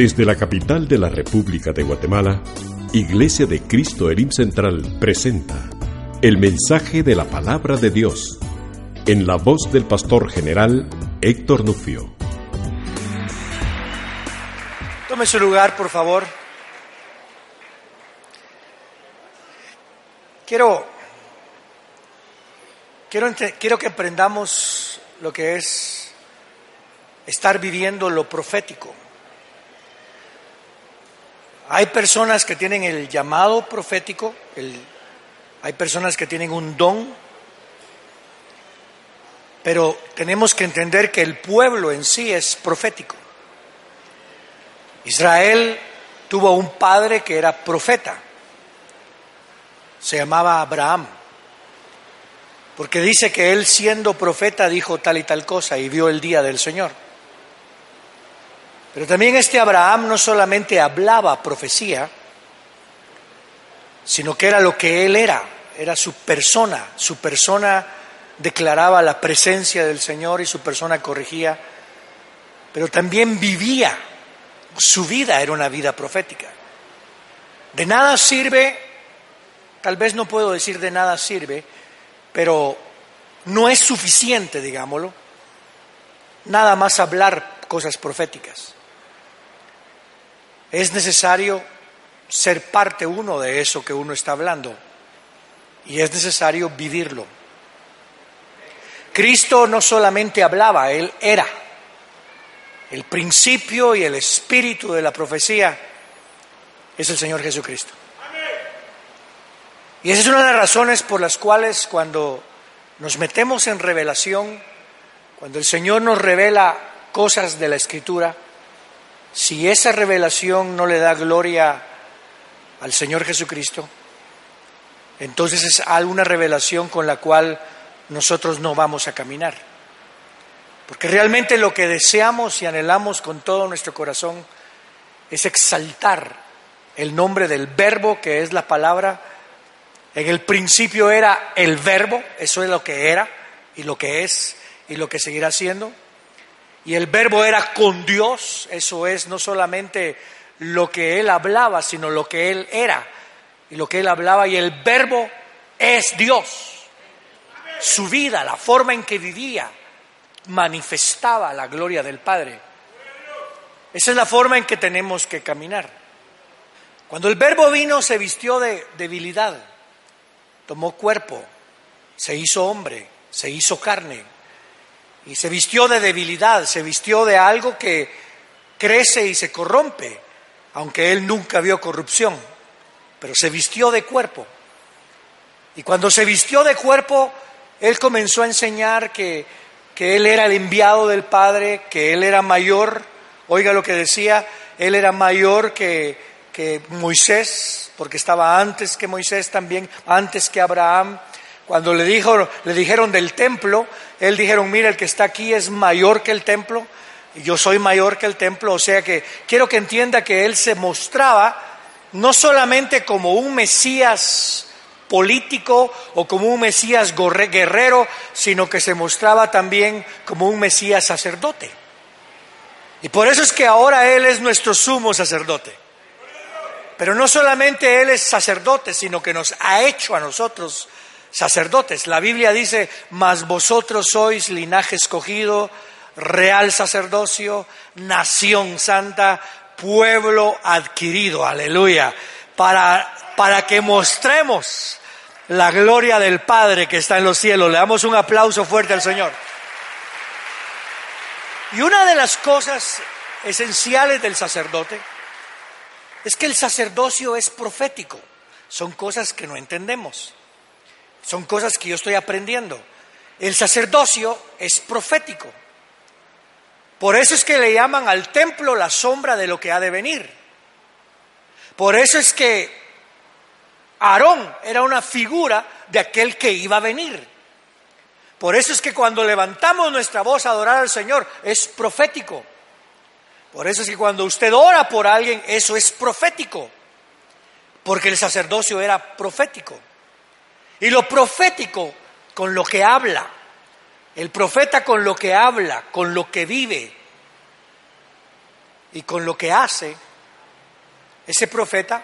Desde la capital de la República de Guatemala, Iglesia de Cristo Elim Central presenta el mensaje de la palabra de Dios en la voz del pastor general Héctor Nufio. Tome su lugar, por favor. Quiero, quiero, quiero que aprendamos lo que es estar viviendo lo profético. Hay personas que tienen el llamado profético, el, hay personas que tienen un don, pero tenemos que entender que el pueblo en sí es profético. Israel tuvo un padre que era profeta, se llamaba Abraham, porque dice que él siendo profeta dijo tal y tal cosa y vio el día del Señor. Pero también este Abraham no solamente hablaba profecía, sino que era lo que él era, era su persona, su persona declaraba la presencia del Señor y su persona corregía, pero también vivía, su vida era una vida profética. De nada sirve, tal vez no puedo decir de nada sirve, pero no es suficiente, digámoslo, nada más hablar cosas proféticas. Es necesario ser parte uno de eso que uno está hablando y es necesario vivirlo. Cristo no solamente hablaba, Él era. El principio y el espíritu de la profecía es el Señor Jesucristo. Y esa es una de las razones por las cuales cuando nos metemos en revelación, cuando el Señor nos revela cosas de la Escritura, si esa revelación no le da gloria al Señor Jesucristo, entonces es alguna revelación con la cual nosotros no vamos a caminar. Porque realmente lo que deseamos y anhelamos con todo nuestro corazón es exaltar el nombre del verbo que es la palabra. En el principio era el verbo, eso es lo que era y lo que es y lo que seguirá siendo. Y el verbo era con Dios, eso es no solamente lo que él hablaba, sino lo que él era y lo que él hablaba. Y el verbo es Dios. Su vida, la forma en que vivía, manifestaba la gloria del Padre. Esa es la forma en que tenemos que caminar. Cuando el verbo vino se vistió de debilidad, tomó cuerpo, se hizo hombre, se hizo carne y se vistió de debilidad, se vistió de algo que crece y se corrompe, aunque él nunca vio corrupción, pero se vistió de cuerpo. Y cuando se vistió de cuerpo, él comenzó a enseñar que, que él era el enviado del Padre, que él era mayor, oiga lo que decía, él era mayor que, que Moisés, porque estaba antes que Moisés también, antes que Abraham, cuando le, le dijeron del templo, él dijeron, mira, el que está aquí es mayor que el templo, y yo soy mayor que el templo, o sea que quiero que entienda que él se mostraba no solamente como un Mesías político o como un Mesías guerrero, sino que se mostraba también como un Mesías sacerdote. Y por eso es que ahora Él es nuestro sumo sacerdote. Pero no solamente Él es sacerdote, sino que nos ha hecho a nosotros sacerdotes. La Biblia dice, mas vosotros sois linaje escogido, real sacerdocio, nación santa, pueblo adquirido, aleluya, para, para que mostremos la gloria del Padre que está en los cielos. Le damos un aplauso fuerte al Señor. Y una de las cosas esenciales del sacerdote es que el sacerdocio es profético. Son cosas que no entendemos. Son cosas que yo estoy aprendiendo. El sacerdocio es profético. Por eso es que le llaman al templo la sombra de lo que ha de venir. Por eso es que Aarón era una figura de aquel que iba a venir. Por eso es que cuando levantamos nuestra voz a adorar al Señor es profético. Por eso es que cuando usted ora por alguien, eso es profético. Porque el sacerdocio era profético. Y lo profético con lo que habla, el profeta con lo que habla, con lo que vive, Y con lo que hace, ese profeta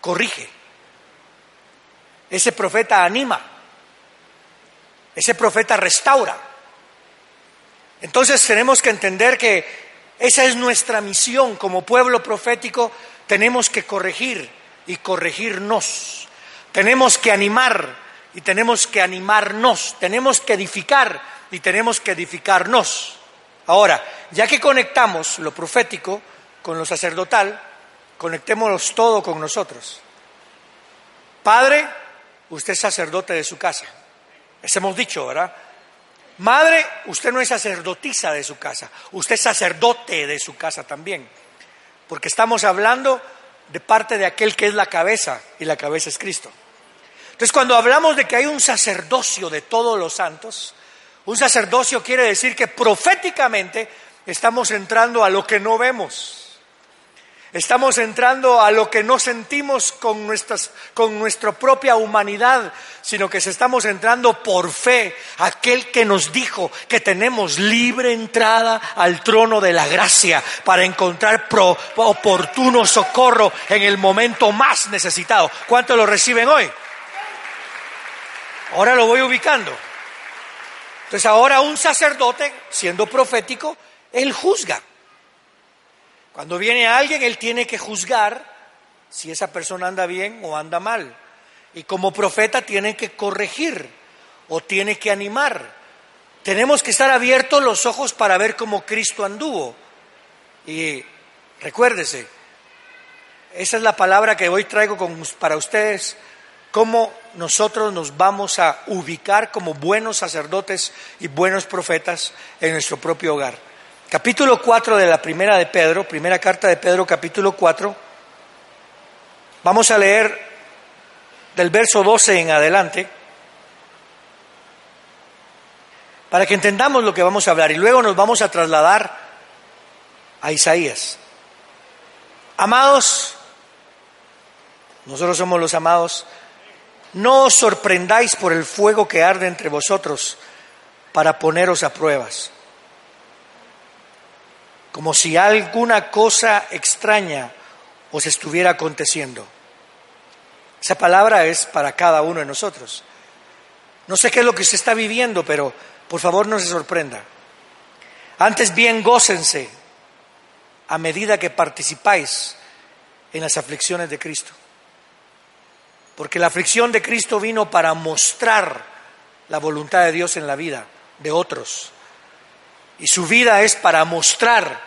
corrige. Ese profeta anima. Ese profeta restaura. Entonces tenemos que entender que esa es nuestra misión como pueblo profético. Tenemos que corregir y corregirnos. Tenemos que animar y tenemos que animarnos. Tenemos que edificar y tenemos que edificarnos. Ahora, ya que conectamos lo profético con lo sacerdotal, conectémonos todo con nosotros. Padre, usted es sacerdote de su casa. Eso hemos dicho, ¿verdad? Madre, usted no es sacerdotisa de su casa, usted es sacerdote de su casa también, porque estamos hablando de parte de aquel que es la cabeza y la cabeza es Cristo. Entonces, cuando hablamos de que hay un sacerdocio de todos los santos, un sacerdocio quiere decir que proféticamente estamos entrando a lo que no vemos. Estamos entrando a lo que no sentimos con, nuestras, con nuestra propia humanidad, sino que estamos entrando por fe, aquel que nos dijo que tenemos libre entrada al trono de la gracia para encontrar oportuno socorro en el momento más necesitado. ¿Cuántos lo reciben hoy? Ahora lo voy ubicando. Entonces ahora un sacerdote, siendo profético, él juzga. Cuando viene alguien, él tiene que juzgar si esa persona anda bien o anda mal. Y como profeta tiene que corregir o tiene que animar. Tenemos que estar abiertos los ojos para ver cómo Cristo anduvo. Y recuérdese, esa es la palabra que hoy traigo para ustedes, cómo nosotros nos vamos a ubicar como buenos sacerdotes y buenos profetas en nuestro propio hogar. Capítulo 4 de la primera de Pedro, primera carta de Pedro, capítulo 4. Vamos a leer del verso 12 en adelante para que entendamos lo que vamos a hablar y luego nos vamos a trasladar a Isaías. Amados, nosotros somos los amados, no os sorprendáis por el fuego que arde entre vosotros para poneros a pruebas como si alguna cosa extraña os estuviera aconteciendo. Esa palabra es para cada uno de nosotros. No sé qué es lo que se está viviendo, pero por favor no se sorprenda. Antes bien, gócense a medida que participáis en las aflicciones de Cristo. Porque la aflicción de Cristo vino para mostrar la voluntad de Dios en la vida de otros. Y su vida es para mostrar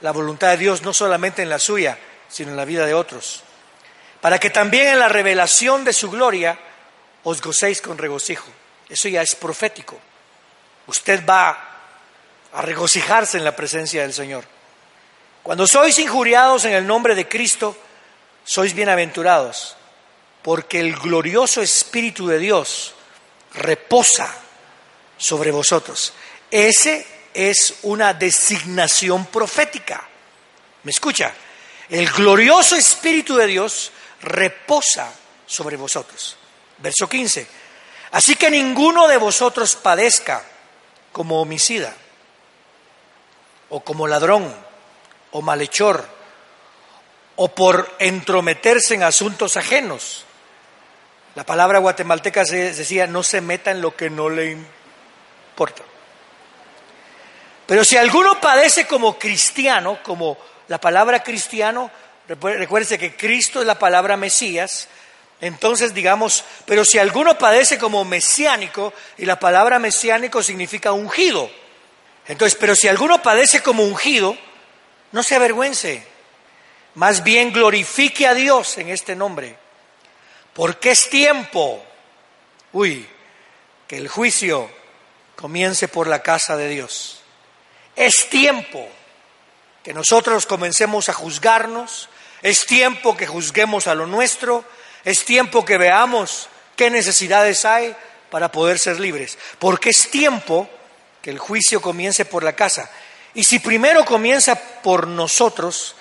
la voluntad de Dios no solamente en la suya, sino en la vida de otros. Para que también en la revelación de su gloria os gocéis con regocijo. Eso ya es profético. Usted va a regocijarse en la presencia del Señor. Cuando sois injuriados en el nombre de Cristo, sois bienaventurados, porque el glorioso Espíritu de Dios reposa sobre vosotros. Ese es una designación profética. ¿Me escucha? El glorioso Espíritu de Dios reposa sobre vosotros. Verso 15. Así que ninguno de vosotros padezca como homicida, o como ladrón, o malhechor, o por entrometerse en asuntos ajenos. La palabra guatemalteca decía, no se meta en lo que no le importa. Pero si alguno padece como cristiano, como la palabra cristiano, recuérdese que Cristo es la palabra Mesías, entonces digamos, pero si alguno padece como mesiánico, y la palabra mesiánico significa ungido, entonces, pero si alguno padece como ungido, no se avergüence, más bien glorifique a Dios en este nombre, porque es tiempo, uy, que el juicio comience por la casa de Dios. Es tiempo que nosotros comencemos a juzgarnos, es tiempo que juzguemos a lo nuestro, es tiempo que veamos qué necesidades hay para poder ser libres, porque es tiempo que el juicio comience por la casa. Y si primero comienza por nosotros,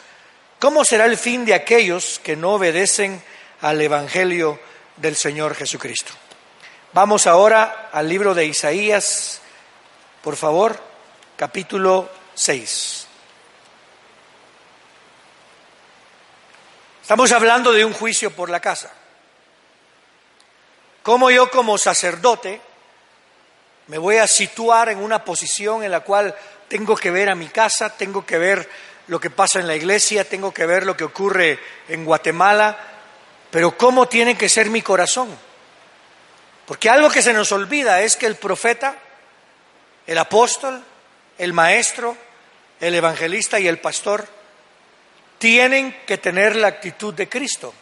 ¿cómo será el fin de aquellos que no obedecen al Evangelio del Señor Jesucristo? Vamos ahora al libro de Isaías, por favor capítulo 6. Estamos hablando de un juicio por la casa. ¿Cómo yo como sacerdote me voy a situar en una posición en la cual tengo que ver a mi casa, tengo que ver lo que pasa en la iglesia, tengo que ver lo que ocurre en Guatemala, pero ¿cómo tiene que ser mi corazón? Porque algo que se nos olvida es que el profeta, el apóstol, el maestro, el evangelista y el pastor tienen que tener la actitud de Cristo,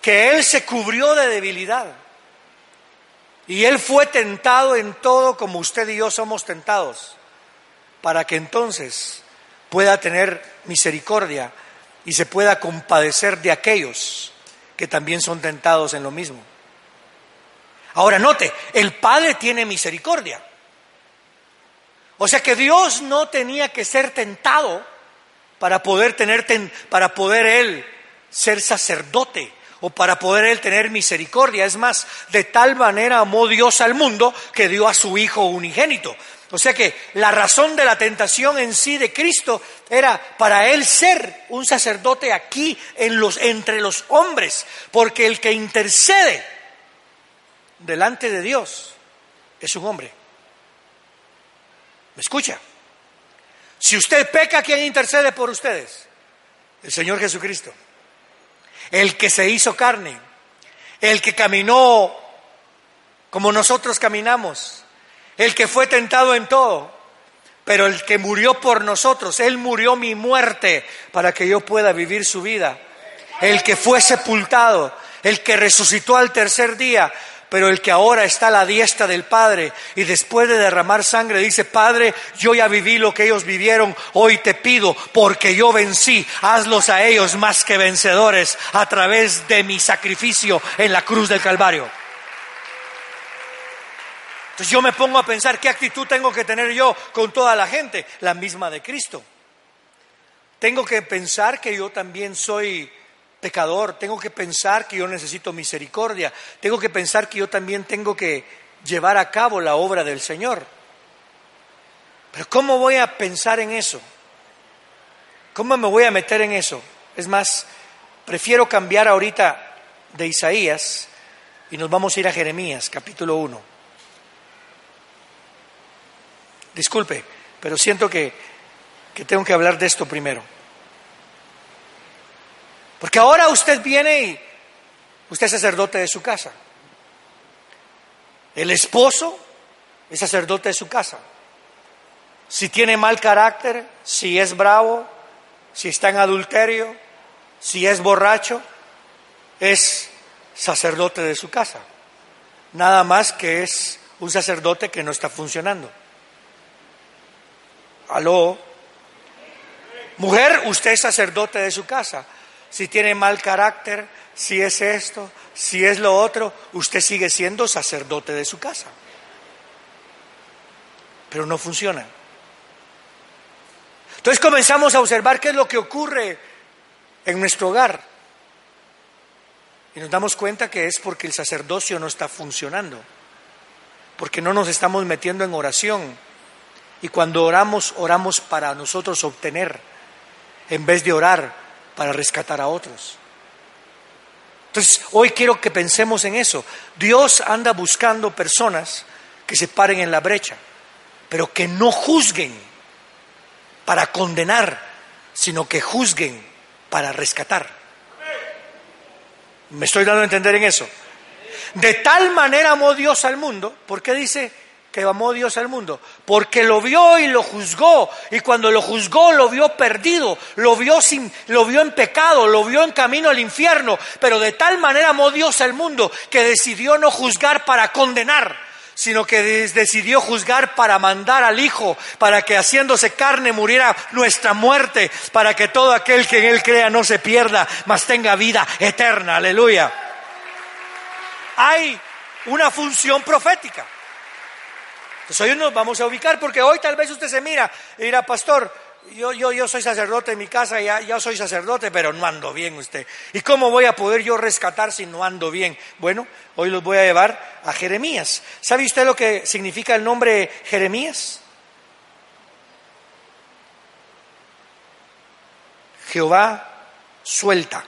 que Él se cubrió de debilidad y Él fue tentado en todo como usted y yo somos tentados, para que entonces pueda tener misericordia y se pueda compadecer de aquellos que también son tentados en lo mismo. Ahora note, el Padre tiene misericordia. O sea que Dios no tenía que ser tentado para poder tener para poder él ser sacerdote o para poder él tener misericordia. Es más, de tal manera amó Dios al mundo que dio a su hijo unigénito. O sea que la razón de la tentación en sí de Cristo era para él ser un sacerdote aquí en los, entre los hombres, porque el que intercede delante de Dios es un hombre. ¿Me escucha? Si usted peca, ¿quién intercede por ustedes? El Señor Jesucristo. El que se hizo carne, el que caminó como nosotros caminamos, el que fue tentado en todo, pero el que murió por nosotros, Él murió mi muerte para que yo pueda vivir su vida. El que fue sepultado, el que resucitó al tercer día, pero el que ahora está a la diestra del Padre y después de derramar sangre dice, Padre, yo ya viví lo que ellos vivieron, hoy te pido, porque yo vencí, hazlos a ellos más que vencedores a través de mi sacrificio en la cruz del Calvario. Entonces yo me pongo a pensar qué actitud tengo que tener yo con toda la gente, la misma de Cristo. Tengo que pensar que yo también soy pecador, tengo que pensar que yo necesito misericordia, tengo que pensar que yo también tengo que llevar a cabo la obra del Señor. Pero ¿cómo voy a pensar en eso? ¿Cómo me voy a meter en eso? Es más, prefiero cambiar ahorita de Isaías y nos vamos a ir a Jeremías, capítulo 1. Disculpe, pero siento que, que tengo que hablar de esto primero. Porque ahora usted viene y usted es sacerdote de su casa. El esposo es sacerdote de su casa. Si tiene mal carácter, si es bravo, si está en adulterio, si es borracho, es sacerdote de su casa. Nada más que es un sacerdote que no está funcionando. Aló. Mujer, usted es sacerdote de su casa si tiene mal carácter, si es esto, si es lo otro, usted sigue siendo sacerdote de su casa. Pero no funciona. Entonces comenzamos a observar qué es lo que ocurre en nuestro hogar. Y nos damos cuenta que es porque el sacerdocio no está funcionando, porque no nos estamos metiendo en oración. Y cuando oramos, oramos para nosotros obtener, en vez de orar para rescatar a otros. Entonces, hoy quiero que pensemos en eso. Dios anda buscando personas que se paren en la brecha, pero que no juzguen para condenar, sino que juzguen para rescatar. ¿Me estoy dando a entender en eso? De tal manera amó Dios al mundo, porque dice, que amó Dios al mundo, porque lo vio y lo juzgó, y cuando lo juzgó lo vio perdido, lo vio sin, lo vio en pecado, lo vio en camino al infierno, pero de tal manera amó Dios al mundo que decidió no juzgar para condenar, sino que decidió juzgar para mandar al Hijo, para que haciéndose carne muriera nuestra muerte, para que todo aquel que en Él crea no se pierda, mas tenga vida eterna. Aleluya. Hay una función profética. Entonces hoy nos vamos a ubicar, porque hoy tal vez usted se mira y dirá, pastor, yo, yo, yo soy sacerdote en mi casa, ya, ya soy sacerdote, pero no ando bien usted. ¿Y cómo voy a poder yo rescatar si no ando bien? Bueno, hoy los voy a llevar a Jeremías. ¿Sabe usted lo que significa el nombre Jeremías? Jehová suelta.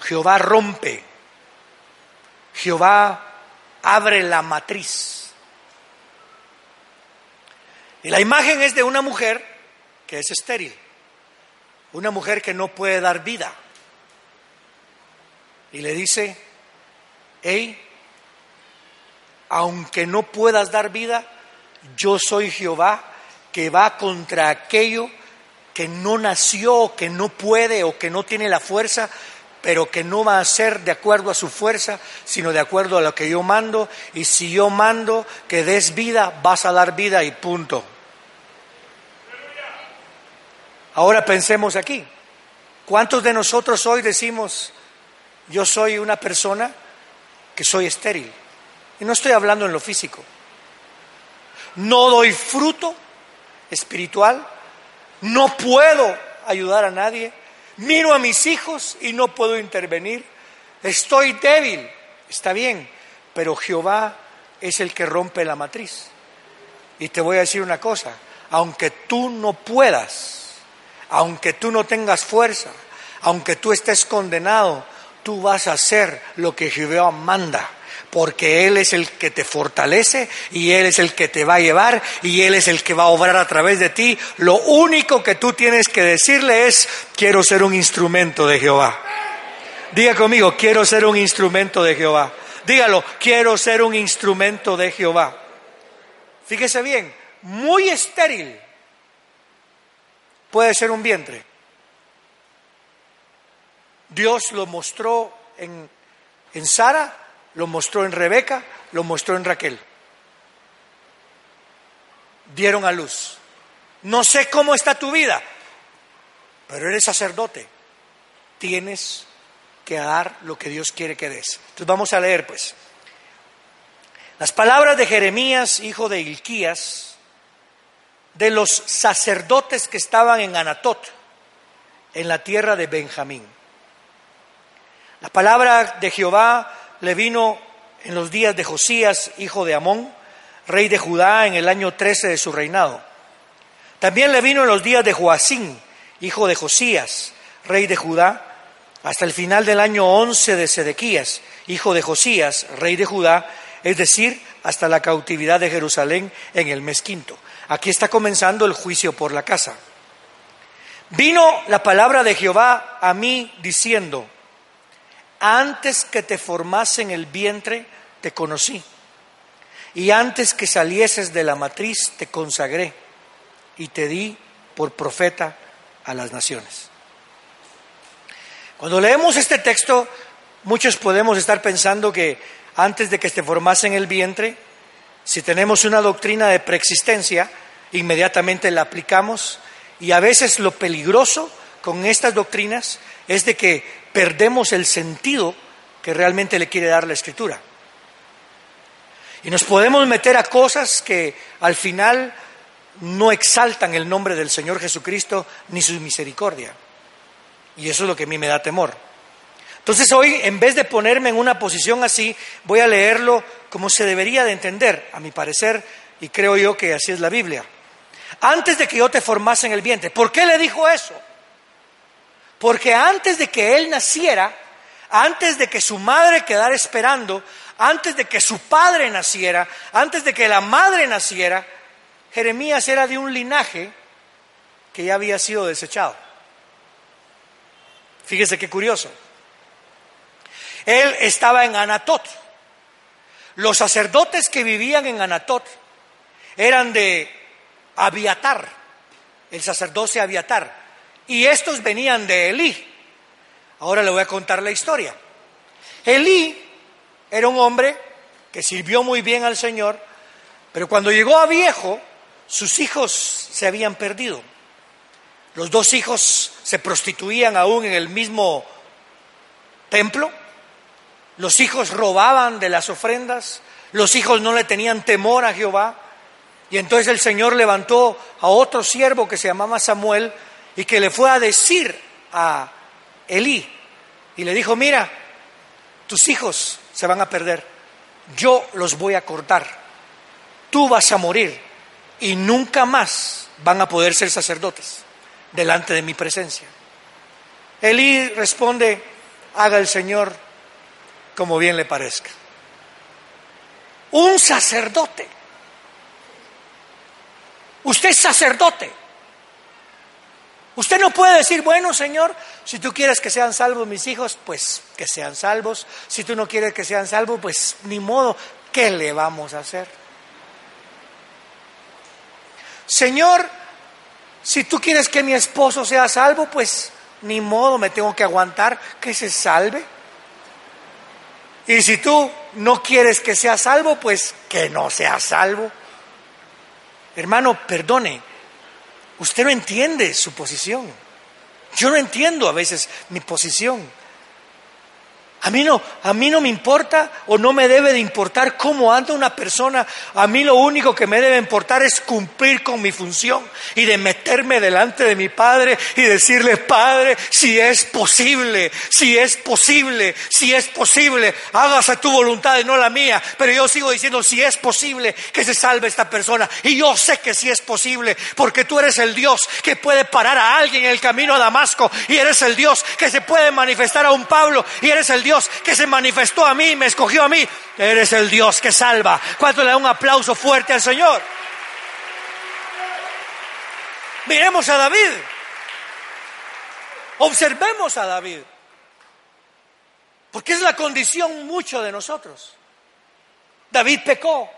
Jehová rompe. Jehová abre la matriz. Y la imagen es de una mujer que es estéril, una mujer que no puede dar vida. Y le dice, hey, aunque no puedas dar vida, yo soy Jehová que va contra aquello que no nació, que no puede o que no tiene la fuerza, pero que no va a ser de acuerdo a su fuerza, sino de acuerdo a lo que yo mando. Y si yo mando que des vida, vas a dar vida y punto. Ahora pensemos aquí. ¿Cuántos de nosotros hoy decimos, yo soy una persona que soy estéril? Y no estoy hablando en lo físico. No doy fruto espiritual. No puedo ayudar a nadie. Miro a mis hijos y no puedo intervenir. Estoy débil. Está bien. Pero Jehová es el que rompe la matriz. Y te voy a decir una cosa. Aunque tú no puedas, aunque tú no tengas fuerza, aunque tú estés condenado, tú vas a hacer lo que Jehová manda porque Él es el que te fortalece y Él es el que te va a llevar y Él es el que va a obrar a través de ti. Lo único que tú tienes que decirle es, quiero ser un instrumento de Jehová. Diga conmigo, quiero ser un instrumento de Jehová. Dígalo, quiero ser un instrumento de Jehová. Fíjese bien, muy estéril puede ser un vientre. Dios lo mostró en, en Sara lo mostró en Rebeca, lo mostró en Raquel. Dieron a luz. No sé cómo está tu vida, pero eres sacerdote. Tienes que dar lo que Dios quiere que des. Entonces vamos a leer pues. Las palabras de Jeremías, hijo de Ilquías, de los sacerdotes que estaban en Anatot, en la tierra de Benjamín. La palabra de Jehová le vino en los días de Josías, hijo de Amón, rey de Judá, en el año 13 de su reinado. También le vino en los días de Joacín, hijo de Josías, rey de Judá, hasta el final del año 11 de Sedequías, hijo de Josías, rey de Judá, es decir, hasta la cautividad de Jerusalén en el mes quinto. Aquí está comenzando el juicio por la casa. Vino la palabra de Jehová a mí diciendo, antes que te formase en el vientre, te conocí. Y antes que salieses de la matriz, te consagré y te di por profeta a las naciones. Cuando leemos este texto, muchos podemos estar pensando que antes de que te formase en el vientre, si tenemos una doctrina de preexistencia, inmediatamente la aplicamos y a veces lo peligroso con estas doctrinas es de que perdemos el sentido que realmente le quiere dar la escritura. Y nos podemos meter a cosas que al final no exaltan el nombre del Señor Jesucristo ni su misericordia. Y eso es lo que a mí me da temor. Entonces hoy, en vez de ponerme en una posición así, voy a leerlo como se debería de entender, a mi parecer, y creo yo que así es la Biblia. Antes de que yo te formase en el vientre, ¿por qué le dijo eso? Porque antes de que él naciera, antes de que su madre quedara esperando, antes de que su padre naciera, antes de que la madre naciera, Jeremías era de un linaje que ya había sido desechado. Fíjese qué curioso. Él estaba en Anatot. Los sacerdotes que vivían en Anatot eran de Abiatar, el sacerdocio Abiatar y estos venían de Elí. Ahora le voy a contar la historia. Elí era un hombre que sirvió muy bien al Señor, pero cuando llegó a viejo, sus hijos se habían perdido. Los dos hijos se prostituían aún en el mismo templo. Los hijos robaban de las ofrendas. Los hijos no le tenían temor a Jehová. Y entonces el Señor levantó a otro siervo que se llamaba Samuel y que le fue a decir a Elí y le dijo, mira, tus hijos se van a perder, yo los voy a cortar, tú vas a morir y nunca más van a poder ser sacerdotes delante de mi presencia. Elí responde, haga el Señor como bien le parezca. Un sacerdote. Usted es sacerdote. Usted no puede decir, bueno, Señor, si tú quieres que sean salvos mis hijos, pues que sean salvos. Si tú no quieres que sean salvos, pues ni modo, ¿qué le vamos a hacer? Señor, si tú quieres que mi esposo sea salvo, pues ni modo, me tengo que aguantar que se salve. Y si tú no quieres que sea salvo, pues que no sea salvo. Hermano, perdone, usted no entiende su posición. Yo no entiendo a veces mi posición. A mí no, a mí no me importa o no me debe de importar cómo anda una persona. A mí lo único que me debe importar es cumplir con mi función y de meterme delante de mi Padre y decirle, Padre, si es posible, si es posible, si es posible, hágase tu voluntad y no la mía. Pero yo sigo diciendo, si es posible que se salve esta persona. Y yo sé que si es posible, porque tú eres el Dios que puede parar a alguien en el camino a Damasco y eres el Dios que se puede manifestar a un Pablo y eres el Dios Dios que se manifestó a mí, me escogió a mí. Eres el Dios que salva. ¿Cuánto le da un aplauso fuerte al Señor? Miremos a David. Observemos a David. Porque es la condición mucho de nosotros. David pecó.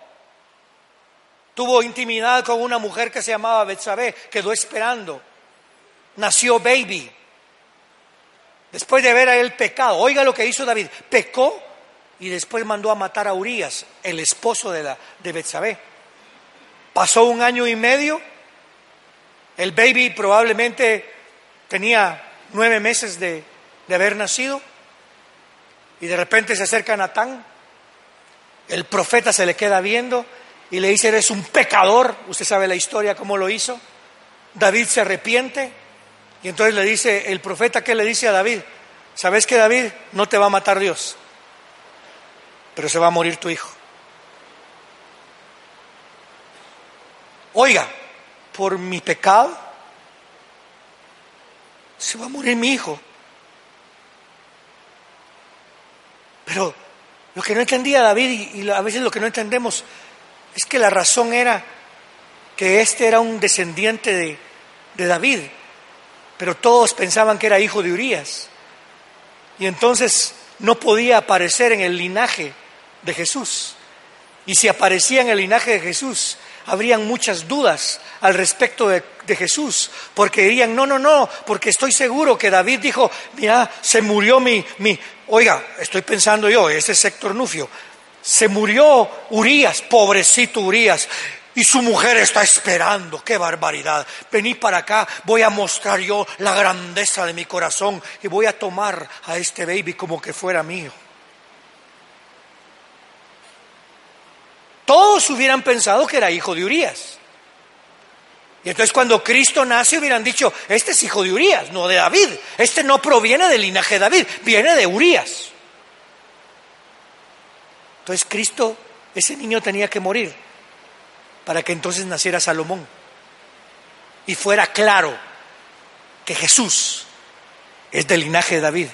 Tuvo intimidad con una mujer que se llamaba Betsabé, quedó esperando. Nació baby. Después de haber él pecado, oiga lo que hizo David, pecó y después mandó a matar a Urias, el esposo de, la, de Betsabé. Pasó un año y medio, el baby probablemente tenía nueve meses de, de haber nacido y de repente se acerca Natán, el profeta se le queda viendo y le dice, eres un pecador, usted sabe la historia, cómo lo hizo. David se arrepiente y entonces le dice el profeta, ¿qué le dice a David? ¿Sabes que David no te va a matar Dios? Pero se va a morir tu hijo. Oiga, por mi pecado se va a morir mi hijo. Pero lo que no entendía David y, a veces lo que no entendemos es que la razón era que este era un descendiente de, de David pero todos pensaban que era hijo de Urias. Y entonces no podía aparecer en el linaje de Jesús. Y si aparecía en el linaje de Jesús, habrían muchas dudas al respecto de, Jesús, porque dirían, no, no, no, porque estoy seguro que David dijo, mira, se murió mi, mi, oiga, estoy pensando yo, ese es Héctor Nufio, se murió Urias, pobrecito Urias, y su mujer está esperando, qué barbaridad. Vení para acá, voy a mostrar yo la grandeza de mi corazón y voy a tomar a este baby como que fuera mío. Todos hubieran pensado que era hijo de Urias. Y entonces cuando Cristo nace hubieran dicho, este es hijo de Urias, no de David. Este no proviene del linaje de David, viene de Urias. Entonces Cristo, ese niño tenía que morir para que entonces naciera Salomón y fuera claro que Jesús es del linaje de David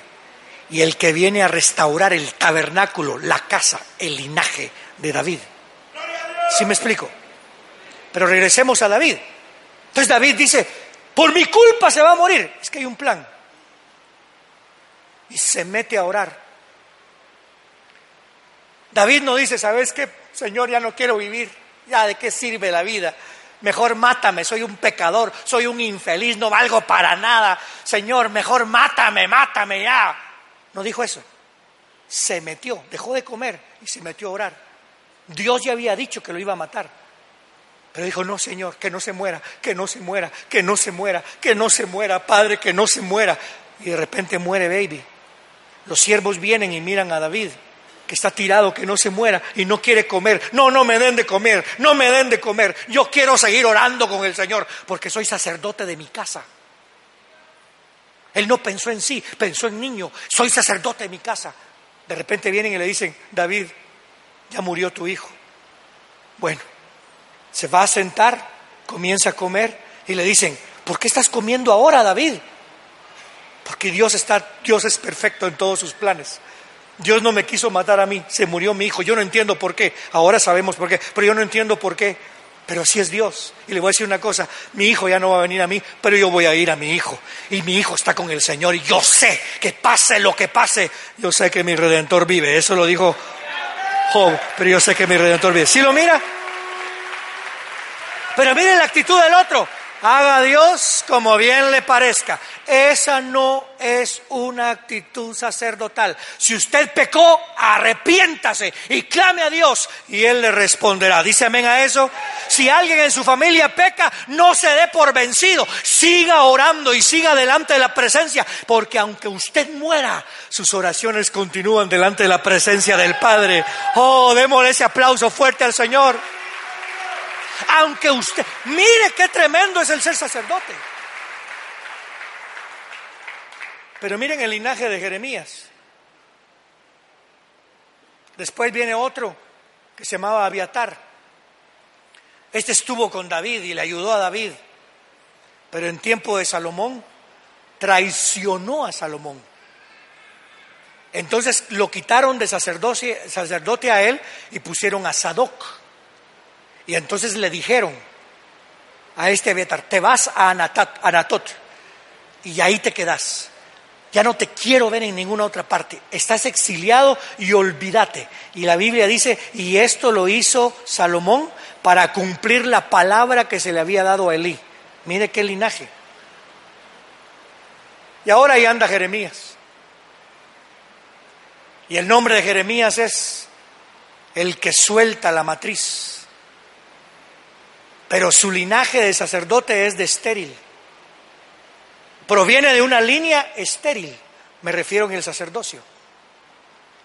y el que viene a restaurar el tabernáculo, la casa, el linaje de David. ¿Sí me explico? Pero regresemos a David. Entonces David dice, por mi culpa se va a morir. Es que hay un plan. Y se mete a orar. David no dice, ¿sabes qué? Señor, ya no quiero vivir. Ya, ¿de qué sirve la vida? Mejor mátame, soy un pecador, soy un infeliz, no valgo para nada. Señor, mejor mátame, mátame ya. No dijo eso. Se metió, dejó de comer y se metió a orar. Dios ya había dicho que lo iba a matar. Pero dijo, no, Señor, que no se muera, que no se muera, que no se muera, que no se muera, Padre, que no se muera. Y de repente muere baby. Los siervos vienen y miran a David que está tirado, que no se muera y no quiere comer. No, no me den de comer, no me den de comer. Yo quiero seguir orando con el Señor porque soy sacerdote de mi casa. Él no pensó en sí, pensó en niño. Soy sacerdote de mi casa. De repente vienen y le dicen, David, ya murió tu hijo. Bueno, se va a sentar, comienza a comer y le dicen, ¿por qué estás comiendo ahora, David? Porque Dios está, Dios es perfecto en todos sus planes. Dios no me quiso matar a mí, se murió mi hijo. Yo no entiendo por qué. Ahora sabemos por qué, pero yo no entiendo por qué. Pero así es Dios. Y le voy a decir una cosa, mi hijo ya no va a venir a mí, pero yo voy a ir a mi hijo. Y mi hijo está con el Señor y yo sé que pase lo que pase, yo sé que mi redentor vive. Eso lo dijo Job, pero yo sé que mi redentor vive. ¿Sí lo mira? Pero mire la actitud del otro. Haga Dios como bien le parezca. Esa no es una actitud sacerdotal. Si usted pecó, arrepiéntase y clame a Dios y Él le responderá. Dice amén a eso. Si alguien en su familia peca, no se dé por vencido. Siga orando y siga delante de la presencia, porque aunque usted muera, sus oraciones continúan delante de la presencia del Padre. Oh, démosle ese aplauso fuerte al Señor. Aunque usted, mire qué tremendo es el ser sacerdote. Pero miren el linaje de Jeremías. Después viene otro que se llamaba Abiatar. Este estuvo con David y le ayudó a David. Pero en tiempo de Salomón traicionó a Salomón. Entonces lo quitaron de sacerdote a él y pusieron a Sadoc. Y entonces le dijeron a este Abiatar, te vas a Anatot y ahí te quedas. Ya no te quiero ver en ninguna otra parte. Estás exiliado y olvídate. Y la Biblia dice, y esto lo hizo Salomón para cumplir la palabra que se le había dado a Elí. Mire qué linaje. Y ahora ahí anda Jeremías. Y el nombre de Jeremías es el que suelta la matriz pero su linaje de sacerdote es de estéril. Proviene de una línea estéril, me refiero en el sacerdocio.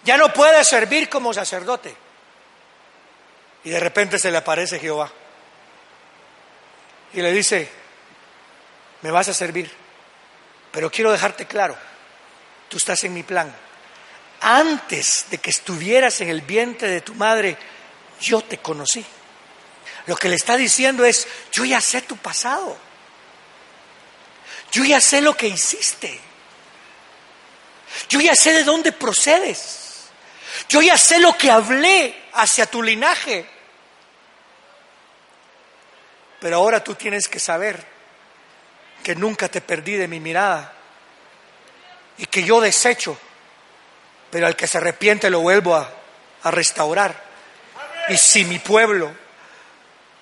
Ya no puede servir como sacerdote. Y de repente se le aparece Jehová. Y le dice, me vas a servir, pero quiero dejarte claro, tú estás en mi plan. Antes de que estuvieras en el vientre de tu madre, yo te conocí. Lo que le está diciendo es, yo ya sé tu pasado. Yo ya sé lo que hiciste. Yo ya sé de dónde procedes. Yo ya sé lo que hablé hacia tu linaje. Pero ahora tú tienes que saber que nunca te perdí de mi mirada y que yo desecho, pero al que se arrepiente lo vuelvo a, a restaurar. Y si mi pueblo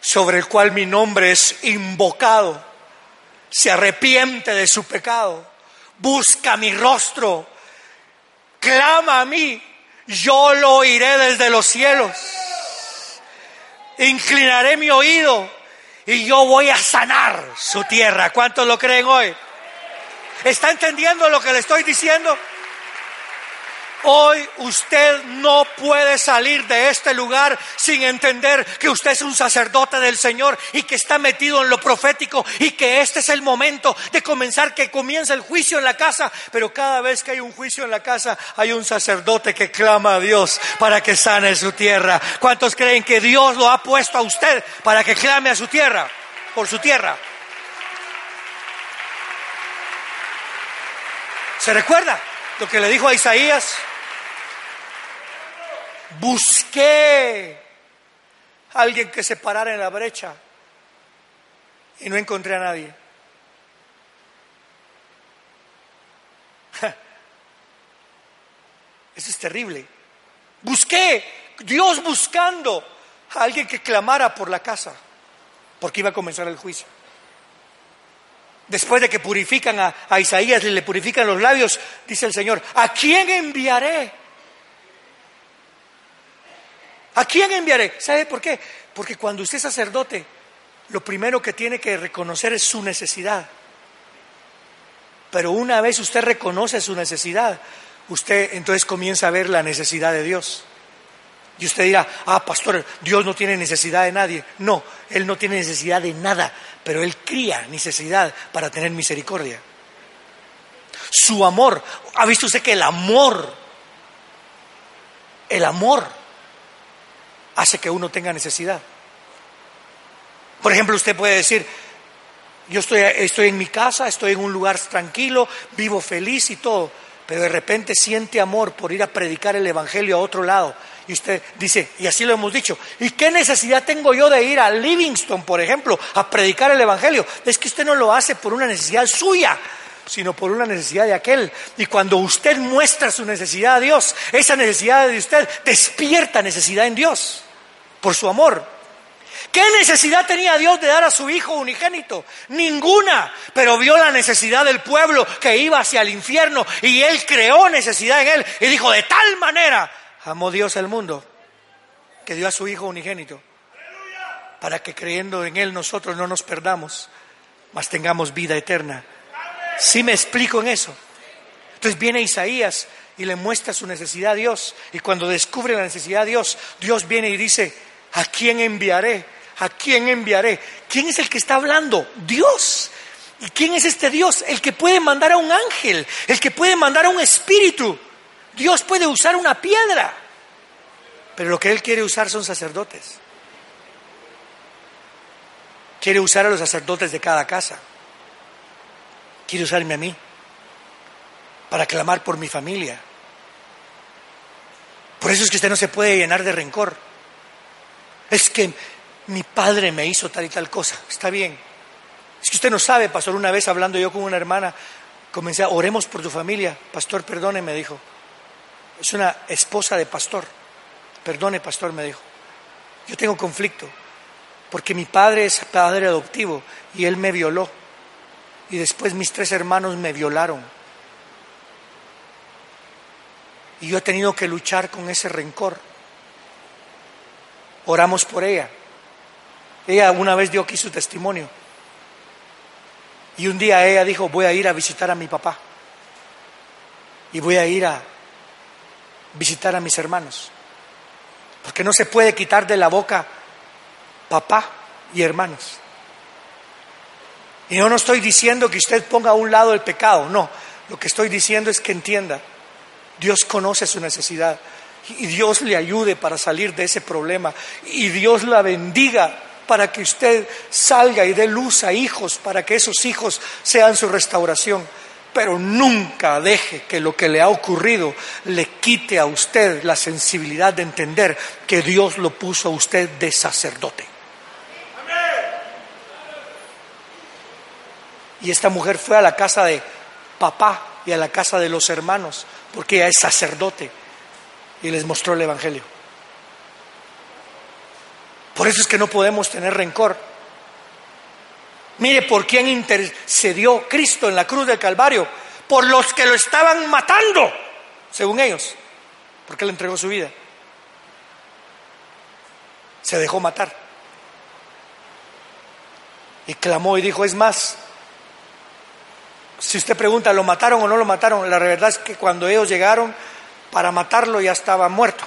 sobre el cual mi nombre es invocado, se arrepiente de su pecado, busca mi rostro, clama a mí, yo lo oiré desde los cielos, inclinaré mi oído y yo voy a sanar su tierra. ¿Cuántos lo creen hoy? ¿Está entendiendo lo que le estoy diciendo? Hoy usted no puede salir de este lugar sin entender que usted es un sacerdote del Señor y que está metido en lo profético y que este es el momento de comenzar, que comienza el juicio en la casa. Pero cada vez que hay un juicio en la casa hay un sacerdote que clama a Dios para que sane su tierra. ¿Cuántos creen que Dios lo ha puesto a usted para que clame a su tierra, por su tierra? ¿Se recuerda lo que le dijo a Isaías? Busqué a alguien que se parara en la brecha y no encontré a nadie. Eso es terrible. Busqué, Dios buscando a alguien que clamara por la casa, porque iba a comenzar el juicio. Después de que purifican a, a Isaías y le purifican los labios, dice el Señor, ¿a quién enviaré? ¿A quién enviaré? ¿Sabe por qué? Porque cuando usted es sacerdote, lo primero que tiene que reconocer es su necesidad. Pero una vez usted reconoce su necesidad, usted entonces comienza a ver la necesidad de Dios. Y usted dirá, ah, pastor, Dios no tiene necesidad de nadie. No, Él no tiene necesidad de nada, pero Él cría necesidad para tener misericordia. Su amor, ¿ha visto usted que el amor, el amor hace que uno tenga necesidad. Por ejemplo, usted puede decir, Yo estoy, estoy en mi casa, estoy en un lugar tranquilo, vivo feliz y todo, pero de repente siente amor por ir a predicar el Evangelio a otro lado. Y usted dice, y así lo hemos dicho, ¿y qué necesidad tengo yo de ir a Livingston, por ejemplo, a predicar el Evangelio? Es que usted no lo hace por una necesidad suya, sino por una necesidad de aquel. Y cuando usted muestra su necesidad a Dios, esa necesidad de usted despierta necesidad en Dios, por su amor. ¿Qué necesidad tenía Dios de dar a su Hijo unigénito? Ninguna, pero vio la necesidad del pueblo que iba hacia el infierno y Él creó necesidad en Él y dijo, de tal manera amó Dios al mundo que dio a su Hijo unigénito para que creyendo en Él nosotros no nos perdamos, mas tengamos vida eterna. ¿Sí me explico en eso? Entonces viene Isaías y le muestra su necesidad a Dios y cuando descubre la necesidad de Dios, Dios viene y dice, ¿a quién enviaré? ¿A quién enviaré? ¿Quién es el que está hablando? Dios. ¿Y quién es este Dios? El que puede mandar a un ángel, el que puede mandar a un espíritu. Dios puede usar una piedra, pero lo que Él quiere usar son sacerdotes. Quiere usar a los sacerdotes de cada casa. Quiere usarme a mí para clamar por mi familia. Por eso es que usted no se puede llenar de rencor. Es que mi padre me hizo tal y tal cosa. Está bien. Es que usted no sabe, pastor, una vez hablando yo con una hermana, comencé a, oremos por tu familia. Pastor, perdone, me dijo. Es una esposa de pastor. Perdone, pastor, me dijo. Yo tengo conflicto, porque mi padre es padre adoptivo y él me violó. Y después mis tres hermanos me violaron. Y yo he tenido que luchar con ese rencor. Oramos por ella. Ella una vez dio aquí su testimonio. Y un día ella dijo, voy a ir a visitar a mi papá. Y voy a ir a visitar a mis hermanos. Porque no se puede quitar de la boca papá y hermanos. Y yo no estoy diciendo que usted ponga a un lado el pecado, no. Lo que estoy diciendo es que entienda, Dios conoce su necesidad y Dios le ayude para salir de ese problema y Dios la bendiga para que usted salga y dé luz a hijos, para que esos hijos sean su restauración. Pero nunca deje que lo que le ha ocurrido le quite a usted la sensibilidad de entender que Dios lo puso a usted de sacerdote. Y esta mujer fue a la casa de papá y a la casa de los hermanos, porque ella es sacerdote, y les mostró el Evangelio. Por eso es que no podemos tener rencor. Mire por quién intercedió Cristo en la cruz del Calvario, por los que lo estaban matando, según ellos, porque le entregó su vida. Se dejó matar. Y clamó y dijo, es más, si usted pregunta, ¿lo mataron o no lo mataron? La verdad es que cuando ellos llegaron para matarlo ya estaba muerto.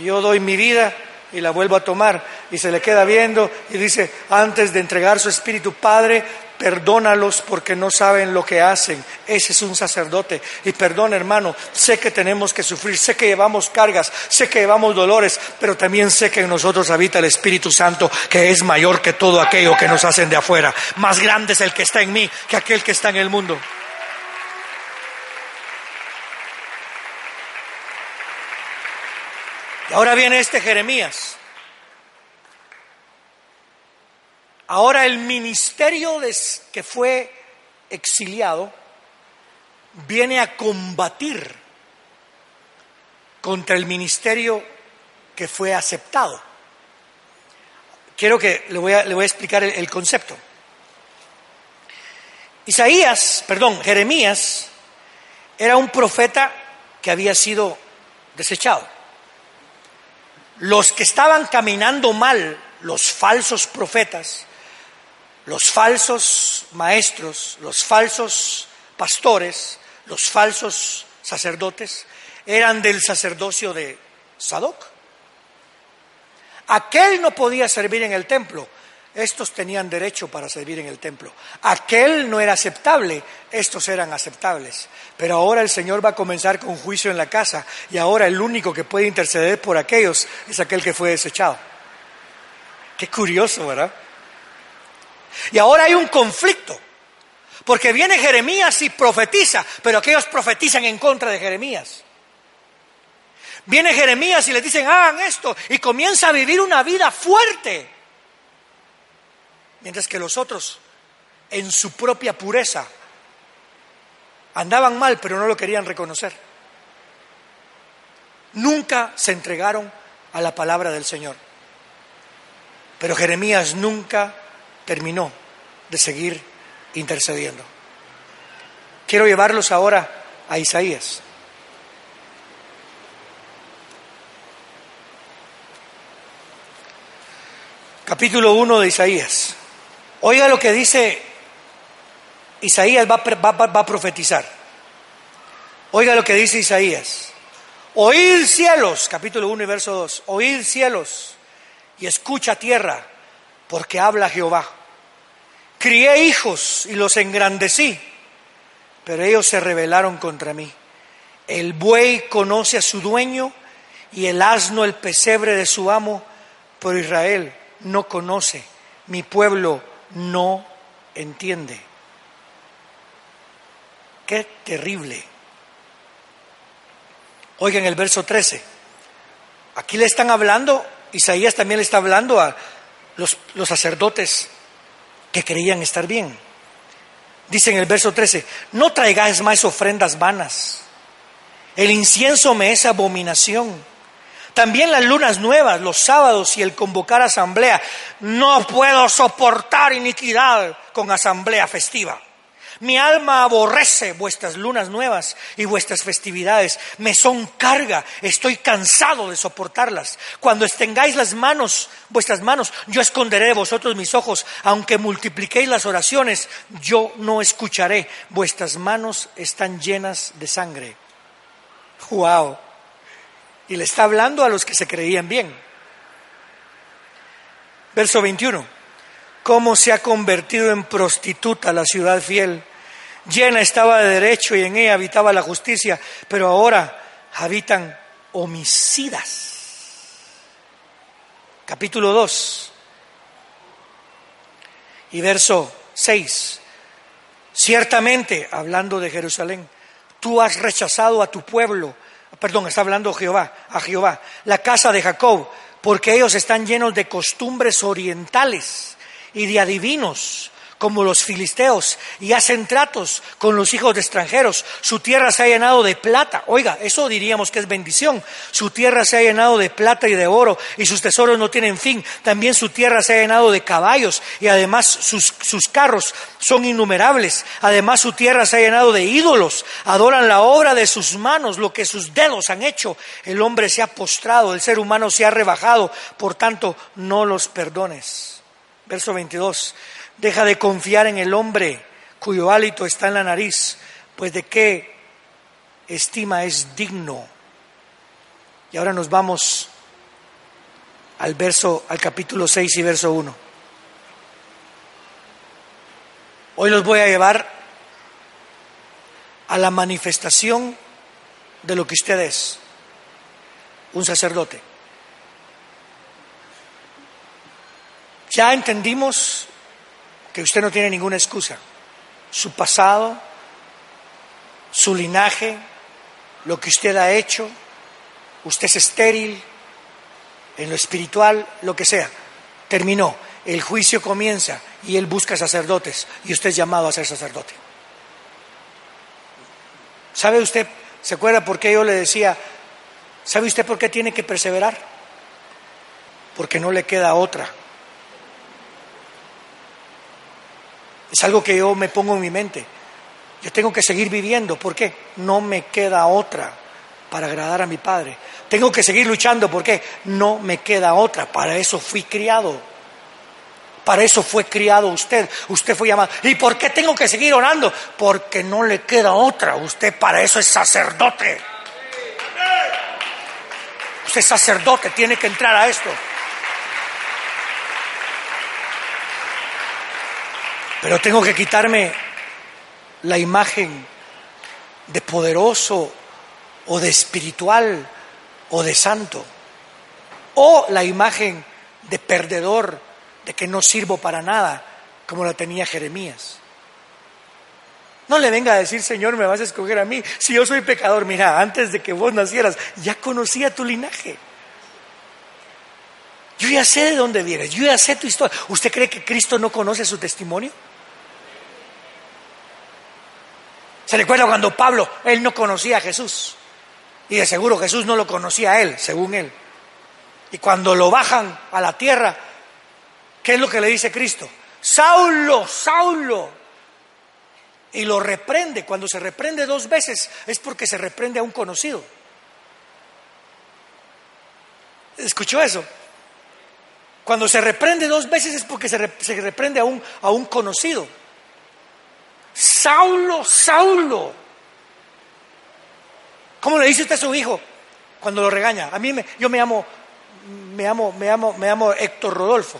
Yo doy mi vida y la vuelvo a tomar y se le queda viendo y dice, antes de entregar su espíritu, Padre, perdónalos porque no saben lo que hacen. Ese es un sacerdote. Y perdón, hermano, sé que tenemos que sufrir, sé que llevamos cargas, sé que llevamos dolores, pero también sé que en nosotros habita el Espíritu Santo, que es mayor que todo aquello que nos hacen de afuera. Más grande es el que está en mí que aquel que está en el mundo. ahora viene este Jeremías. Ahora el ministerio que fue exiliado viene a combatir contra el ministerio que fue aceptado. Quiero que le voy a, explicar el concepto. Isaías, perdón, Jeremías era un profeta que había sido desechado los que estaban caminando mal, los falsos profetas, los falsos maestros, los falsos pastores, los falsos sacerdotes, eran del sacerdocio de Sadoc. Aquel no podía servir en el templo, estos tenían derecho para servir en el templo. Aquel no era aceptable, estos eran aceptables. Pero ahora el Señor va a comenzar con juicio en la casa y ahora el único que puede interceder por aquellos es aquel que fue desechado. Qué curioso, ¿verdad? Y ahora hay un conflicto. Porque viene Jeremías y profetiza, pero aquellos profetizan en contra de Jeremías. Viene Jeremías y les dicen, hagan esto, y comienza a vivir una vida fuerte. Mientras que los otros, en su propia pureza, andaban mal, pero no lo querían reconocer. Nunca se entregaron a la palabra del Señor. Pero Jeremías nunca terminó de seguir intercediendo. Quiero llevarlos ahora a Isaías. Capítulo 1 de Isaías. Oiga lo que dice Isaías, va, va a profetizar. Oiga lo que dice Isaías. Oíd cielos, capítulo 1 y verso 2. Oíd cielos y escucha tierra, porque habla Jehová. Crié hijos y los engrandecí, pero ellos se rebelaron contra mí. El buey conoce a su dueño y el asno el pesebre de su amo, pero Israel no conoce, mi pueblo no entiende. Qué terrible. Oigan el verso 13. Aquí le están hablando, Isaías también le está hablando a los, los sacerdotes que creían estar bien. Dice en el verso 13, no traigáis más ofrendas vanas. El incienso me es abominación. También las lunas nuevas, los sábados y el convocar asamblea. No puedo soportar iniquidad con asamblea festiva. Mi alma aborrece vuestras lunas nuevas y vuestras festividades. Me son carga. Estoy cansado de soportarlas. Cuando extengáis las manos, vuestras manos, yo esconderé de vosotros mis ojos. Aunque multipliquéis las oraciones, yo no escucharé. Vuestras manos están llenas de sangre. Wow. Y le está hablando a los que se creían bien. Verso 21. ¿Cómo se ha convertido en prostituta la ciudad fiel? Llena estaba de derecho y en ella habitaba la justicia, pero ahora habitan homicidas. Capítulo 2 y verso 6. Ciertamente, hablando de Jerusalén, tú has rechazado a tu pueblo, perdón, está hablando Jehová, a Jehová, la casa de Jacob, porque ellos están llenos de costumbres orientales y de adivinos como los filisteos y hacen tratos con los hijos de extranjeros. Su tierra se ha llenado de plata. Oiga, eso diríamos que es bendición. Su tierra se ha llenado de plata y de oro y sus tesoros no tienen fin. También su tierra se ha llenado de caballos y además sus, sus carros son innumerables. Además su tierra se ha llenado de ídolos. Adoran la obra de sus manos, lo que sus dedos han hecho. El hombre se ha postrado, el ser humano se ha rebajado. Por tanto, no los perdones. Verso 22. Deja de confiar en el hombre cuyo hálito está en la nariz, pues de qué estima es digno. Y ahora nos vamos al verso al capítulo 6 y verso 1. Hoy los voy a llevar a la manifestación de lo que usted es, un sacerdote. Ya entendimos que usted no tiene ninguna excusa. Su pasado, su linaje, lo que usted ha hecho, usted es estéril, en lo espiritual, lo que sea. Terminó. El juicio comienza y él busca sacerdotes y usted es llamado a ser sacerdote. ¿Sabe usted, se acuerda por qué yo le decía, ¿sabe usted por qué tiene que perseverar? Porque no le queda otra. Es algo que yo me pongo en mi mente. Yo tengo que seguir viviendo. ¿Por qué? No me queda otra para agradar a mi Padre. Tengo que seguir luchando. ¿Por qué? No me queda otra. Para eso fui criado. Para eso fue criado usted. Usted fue llamado. ¿Y por qué tengo que seguir orando? Porque no le queda otra. Usted para eso es sacerdote. Usted es sacerdote. Tiene que entrar a esto. Pero tengo que quitarme la imagen de poderoso o de espiritual o de santo. O la imagen de perdedor, de que no sirvo para nada, como la tenía Jeremías. No le venga a decir, Señor, me vas a escoger a mí, si yo soy pecador. Mira, antes de que vos nacieras, ya conocía tu linaje. Yo ya sé de dónde vienes, yo ya sé tu historia. ¿Usted cree que Cristo no conoce su testimonio? ¿Se recuerda cuando Pablo, él no conocía a Jesús? Y de seguro Jesús no lo conocía a él, según él. Y cuando lo bajan a la tierra, ¿qué es lo que le dice Cristo? Saulo, Saulo. Y lo reprende. Cuando se reprende dos veces es porque se reprende a un conocido. ¿Escuchó eso? Cuando se reprende dos veces es porque se, reprende a un, a un conocido. Saulo, Saulo. ¿Cómo le dice usted a su hijo cuando lo regaña? A mí me, yo me llamo, me amo, me amo, me amo Héctor Rodolfo,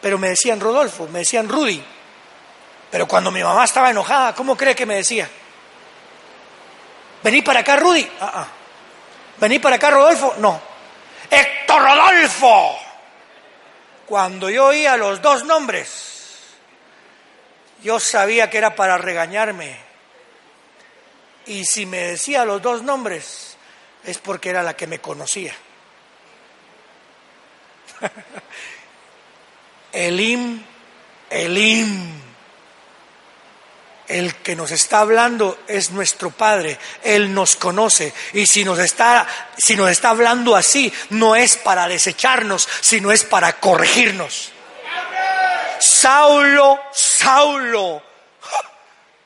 pero me decían Rodolfo, me decían Rudy. Pero cuando mi mamá estaba enojada, ¿cómo cree que me decía? Vení para acá, Rudy. Ah, ah. Vení para acá, Rodolfo. No. Héctor Rodolfo. Cuando yo oía los dos nombres, yo sabía que era para regañarme. Y si me decía los dos nombres, es porque era la que me conocía. Elim, Elim. El que nos está hablando es nuestro Padre, Él nos conoce y si nos está si nos está hablando así no es para desecharnos, sino es para corregirnos. Saulo, Saulo.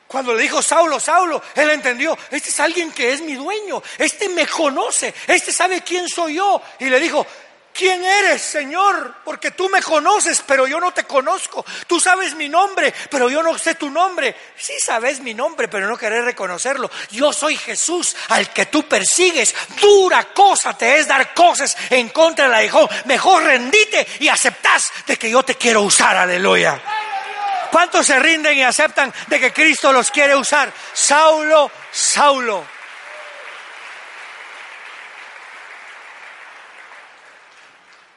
Cuando le dijo Saulo, Saulo, él entendió, este es alguien que es mi dueño, este me conoce, este sabe quién soy yo. Y le dijo, ¿Quién eres, Señor? Porque tú me conoces, pero yo no te conozco. Tú sabes mi nombre, pero yo no sé tu nombre. Sí sabes mi nombre, pero no querés reconocerlo. Yo soy Jesús al que tú persigues. Dura cosa te es dar cosas en contra de la hijo. Mejor rendite y aceptás de que yo te quiero usar. Aleluya. ¿Cuántos se rinden y aceptan de que Cristo los quiere usar? Saulo, Saulo.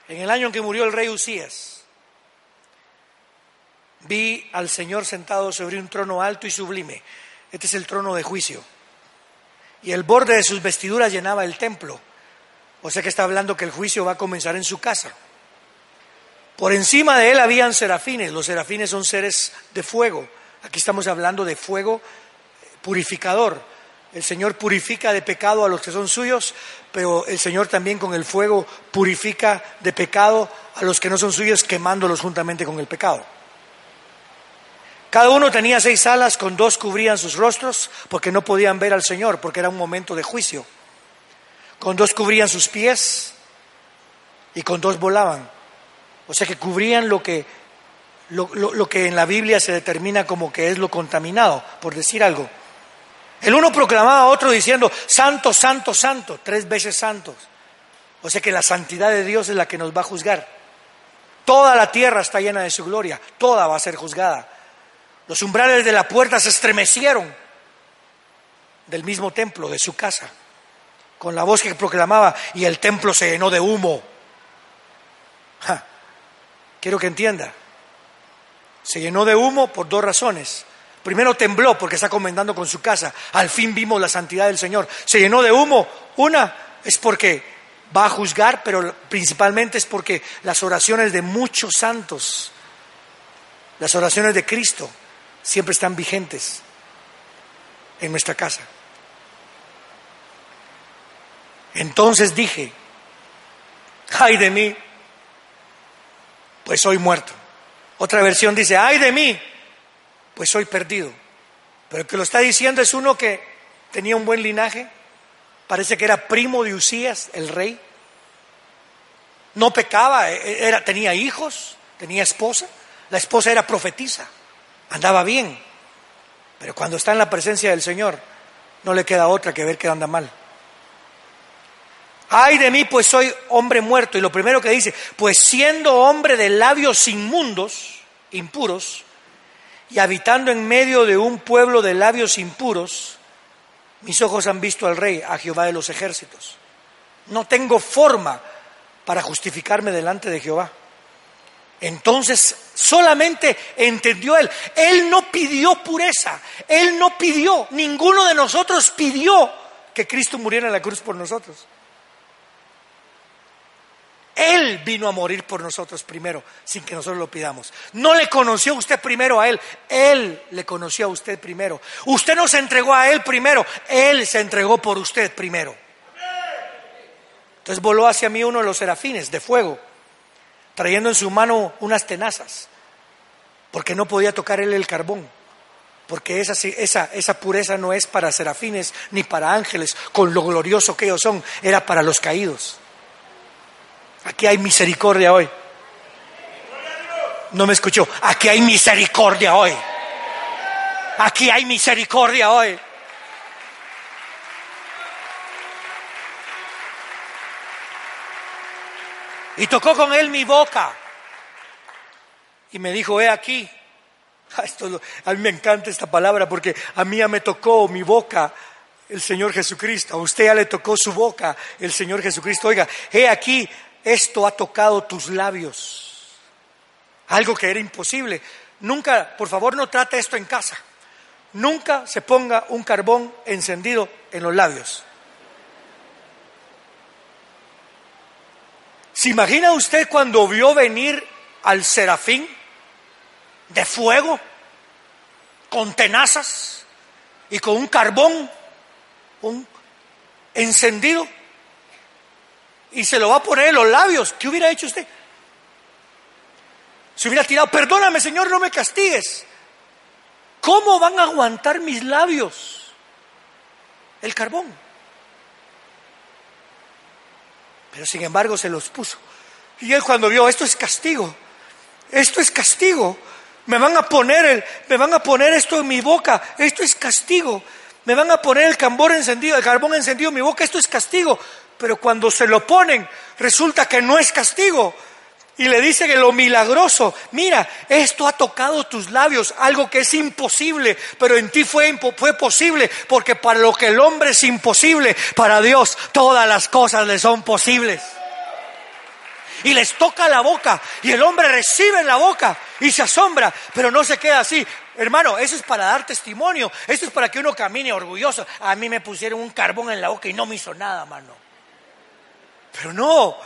En el año en que murió el rey Usías, vi al Señor sentado sobre un trono alto y sublime. Este es el trono de juicio. Y el borde de sus vestiduras llenaba el templo. O sea que está hablando que el juicio va a comenzar en su casa. Por encima de él habían serafines. Los serafines son seres de fuego. Aquí estamos hablando de fuego purificador. El Señor purifica de pecado a los que son suyos, pero el Señor también con el fuego purifica de pecado a los que no son suyos, quemándolos juntamente con el pecado. Cada uno tenía seis alas, con dos cubrían sus rostros, porque no podían ver al Señor, porque era un momento de juicio. Con dos cubrían sus pies y con dos volaban. O sea que cubrían lo que, lo, lo que en la Biblia se determina como que es lo contaminado, por decir algo. El uno proclamaba a otro diciendo, santo, santo, santo, tres veces santos. O sea que la santidad de Dios es la que nos va a juzgar. Toda la tierra está llena de su gloria, toda va a ser juzgada. Los umbrales de la puerta se estremecieron del mismo templo, de su casa, con la voz que proclamaba, y el templo se llenó de humo. Quiero que entienda, se llenó de humo por dos razones. Primero tembló porque está comendando con su casa. Al fin vimos la santidad del Señor. Se llenó de humo. Una es porque va a juzgar, pero principalmente es porque las oraciones de muchos santos, las oraciones de Cristo, siempre están vigentes en nuestra casa. Entonces dije, ay de mí, pues soy muerto. Otra versión dice, ay de mí, pues soy perdido. Pero el que lo está diciendo es uno que tenía un buen linaje, parece que era primo de Usías, el rey. No pecaba, e, e, era, tenía hijos, tenía esposa. La esposa era profetisa, andaba bien. Pero cuando está en la presencia del Señor, no le queda otra que ver que anda mal. Ay de mí, pues soy hombre muerto. Y lo primero que dice, pues siendo hombre de labios inmundos, impuros, y habitando en medio de un pueblo de labios impuros, mis ojos han visto al Rey, a Jehová de los ejércitos. No tengo forma para justificarme delante de Jehová. Entonces Solamente entendió Él. Él no pidió pureza. Él no pidió. Ninguno de nosotros pidió que Cristo muriera en la cruz por nosotros. Él vino a morir por nosotros primero, sin que nosotros lo pidamos. No le conoció usted primero a Él, Él le conoció a usted primero. Usted no se entregó a Él primero, Él se entregó por usted primero. Entonces voló hacia mí uno de los serafines de fuego, trayendo en su mano unas tenazas, porque no podía tocar él el carbón, porque esa, esa, esa pureza no es para serafines ni para ángeles, con lo glorioso que ellos son, era para los caídos. Aquí hay misericordia hoy. No me escuchó. Aquí hay misericordia hoy. Aquí hay misericordia hoy. Y tocó con él mi boca. Y me dijo, he aquí. Ah, esto, a mí me encanta esta palabra porque a mí ya me tocó mi boca el Señor Jesucristo. A usted ya le tocó su boca el Señor Jesucristo. Oiga, he aquí, esto ha tocado tus labios. Algo que era imposible. Nunca, por favor, no trate esto en casa. Nunca se ponga un carbón encendido en los labios. ¿Se imagina usted cuando vio venir al serafín de fuego, con tenazas y con un carbón encendido? Y se lo va a poner en los labios. ¿Qué hubiera hecho usted? Se hubiera tirado, perdóname Señor, no me castigues. ¿Cómo van a aguantar mis labios el carbón? Pero sin embargo se los puso. Y él cuando vio, esto es castigo, esto es castigo, me van a poner el, me van a poner esto en mi boca, esto es castigo, me van a poner el carbón encendido, el carbón encendido en mi boca, esto es castigo pero cuando se lo ponen resulta que no es castigo. Y le dice que lo milagroso, mira, esto ha tocado tus labios, algo que es imposible, pero en ti fue, fue posible, porque para lo que el hombre es imposible, para Dios todas las cosas le son posibles. Y les toca la boca, y el hombre recibe en la boca y se asombra, pero no se queda así. Hermano, eso es para dar testimonio, eso es para que uno camine orgulloso. A mí me pusieron un carbón en la boca y no me hizo nada, mano. Pero no,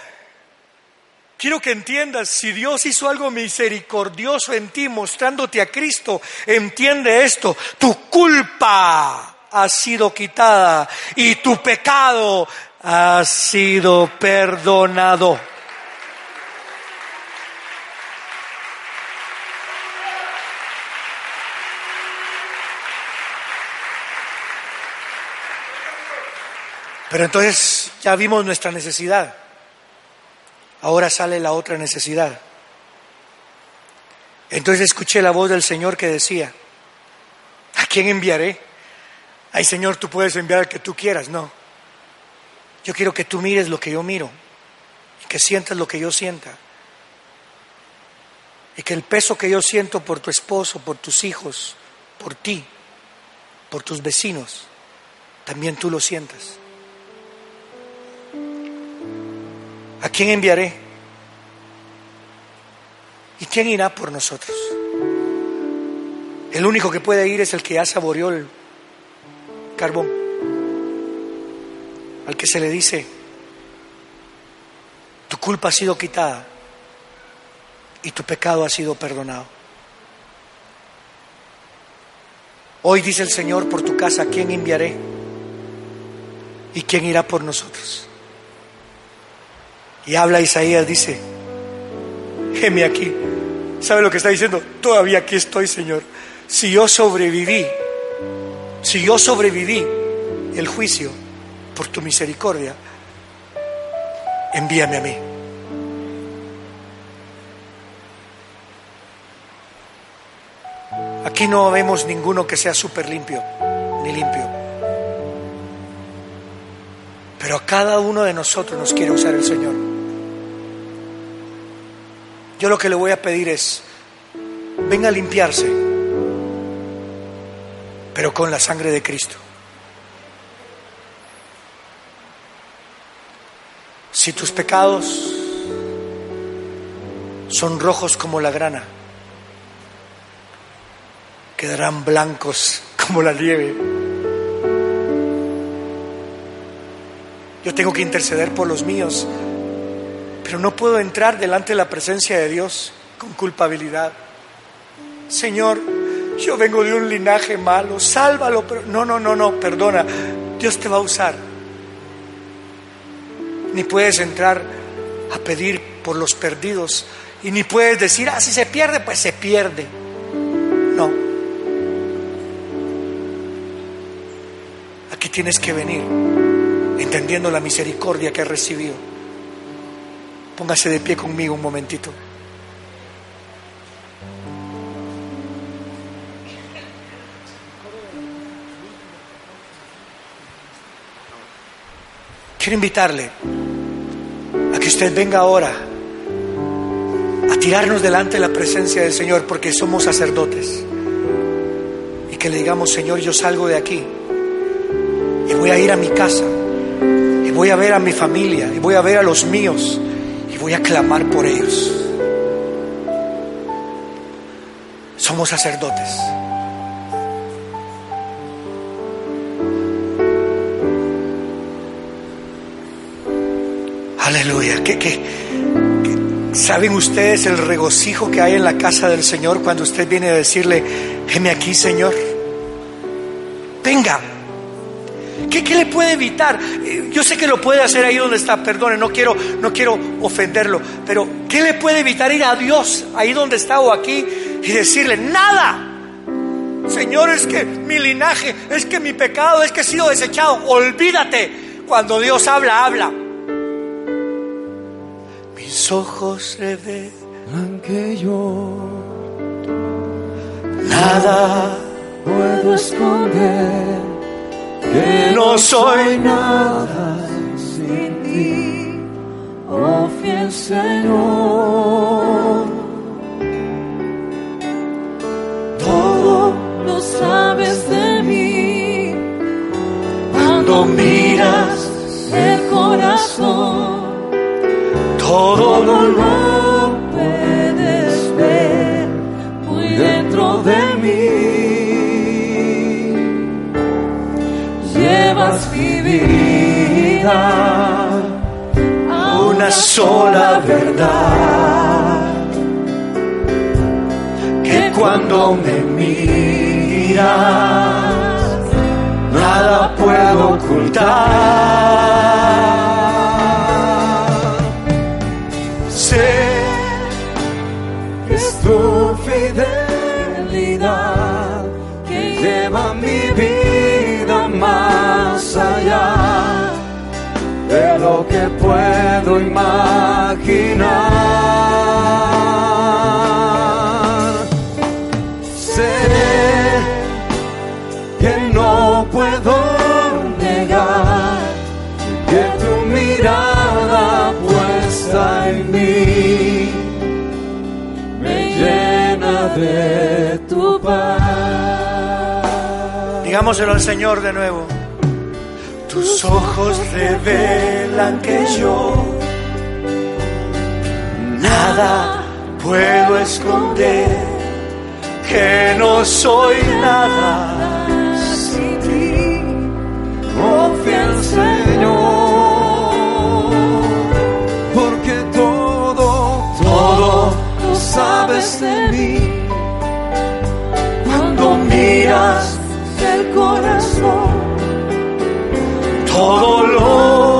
quiero que entiendas, si Dios hizo algo misericordioso en ti, mostrándote a Cristo, entiende esto, tu culpa ha sido quitada y tu pecado ha sido perdonado. Pero entonces ya vimos nuestra necesidad. Ahora sale la otra necesidad. Entonces escuché la voz del Señor que decía, ¿a quién enviaré? Ay Señor, tú puedes enviar al que tú quieras. No. Yo quiero que tú mires lo que yo miro que sientas lo que yo sienta. Y que el peso que yo siento por tu esposo, por tus hijos, por ti, por tus vecinos, también tú lo sientas. ¿A quién enviaré? ¿Y quién irá por nosotros? El único que puede ir es el que ya saboreó el carbón, al que se le dice, tu culpa ha sido quitada y tu pecado ha sido perdonado. Hoy dice el Señor por tu casa, ¿a quién enviaré? ¿Y quién irá por nosotros? Y habla Isaías, dice, geme aquí. ¿Sabe lo que está diciendo? Todavía aquí estoy, Señor. Si yo sobreviví, si yo sobreviví el juicio por tu misericordia, envíame a mí. Aquí no vemos ninguno que sea súper limpio, ni limpio. Pero a cada uno de nosotros nos quiere usar el Señor. Yo lo que le voy a pedir es, venga a limpiarse, pero con la sangre de Cristo. Si tus pecados son rojos como la grana, quedarán blancos como la nieve. Yo tengo que interceder por los míos, pero no puedo entrar delante de la presencia de Dios con culpabilidad. Señor, yo vengo de un linaje malo, sálvalo, pero no, no, no, no, perdona, Dios te va a usar. Ni puedes entrar a pedir por los perdidos y ni puedes decir, ah, si se pierde, pues se pierde. No. Aquí tienes que venir entendiendo la misericordia que has recibido. Póngase de pie conmigo un momentito. Quiero invitarle a que usted venga ahora a tirarnos delante de la presencia del Señor porque somos sacerdotes. Y que le digamos, Señor, yo salgo de aquí y voy a ir a mi casa y voy a ver a mi familia y voy a ver a los míos y voy a clamar por ellos. Somos sacerdotes. Aleluya. ¿Qué, saben ustedes el regocijo que hay en la casa del Señor cuando usted viene a decirle, heme aquí, Señor? Venga. ¿Qué, ¿Qué, le puede evitar? Yo sé que lo puede hacer ahí donde está, perdone, no quiero, no quiero ofenderlo, pero ¿qué le puede evitar ir a Dios ahí donde está o aquí y decirle, nada? Señor, es que mi linaje, es que mi pecado, es que he sido desechado. Olvídate. Cuando Dios habla, habla. Mis ojos revelan que yo nada puedo esconder, que no soy nada sin ti, oh fiel Señor. Todo lo sabes de mí cuando miras el corazón. todo lo A una sola verdad que cuando me miras nada puedo ocultar puedo imaginar. Sé que no puedo negar que tu mirada puesta en mí me llena de tu paz. digámoselo al Señor de nuevo tus ojos que yo. Nada puedo esconder que no soy nada sin ti, oh fiel Señor, porque todo, todo lo sabes de mí. Cuando miras el corazón, todo lo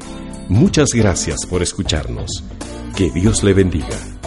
Muchas gracias por escucharnos. Que Dios le bendiga.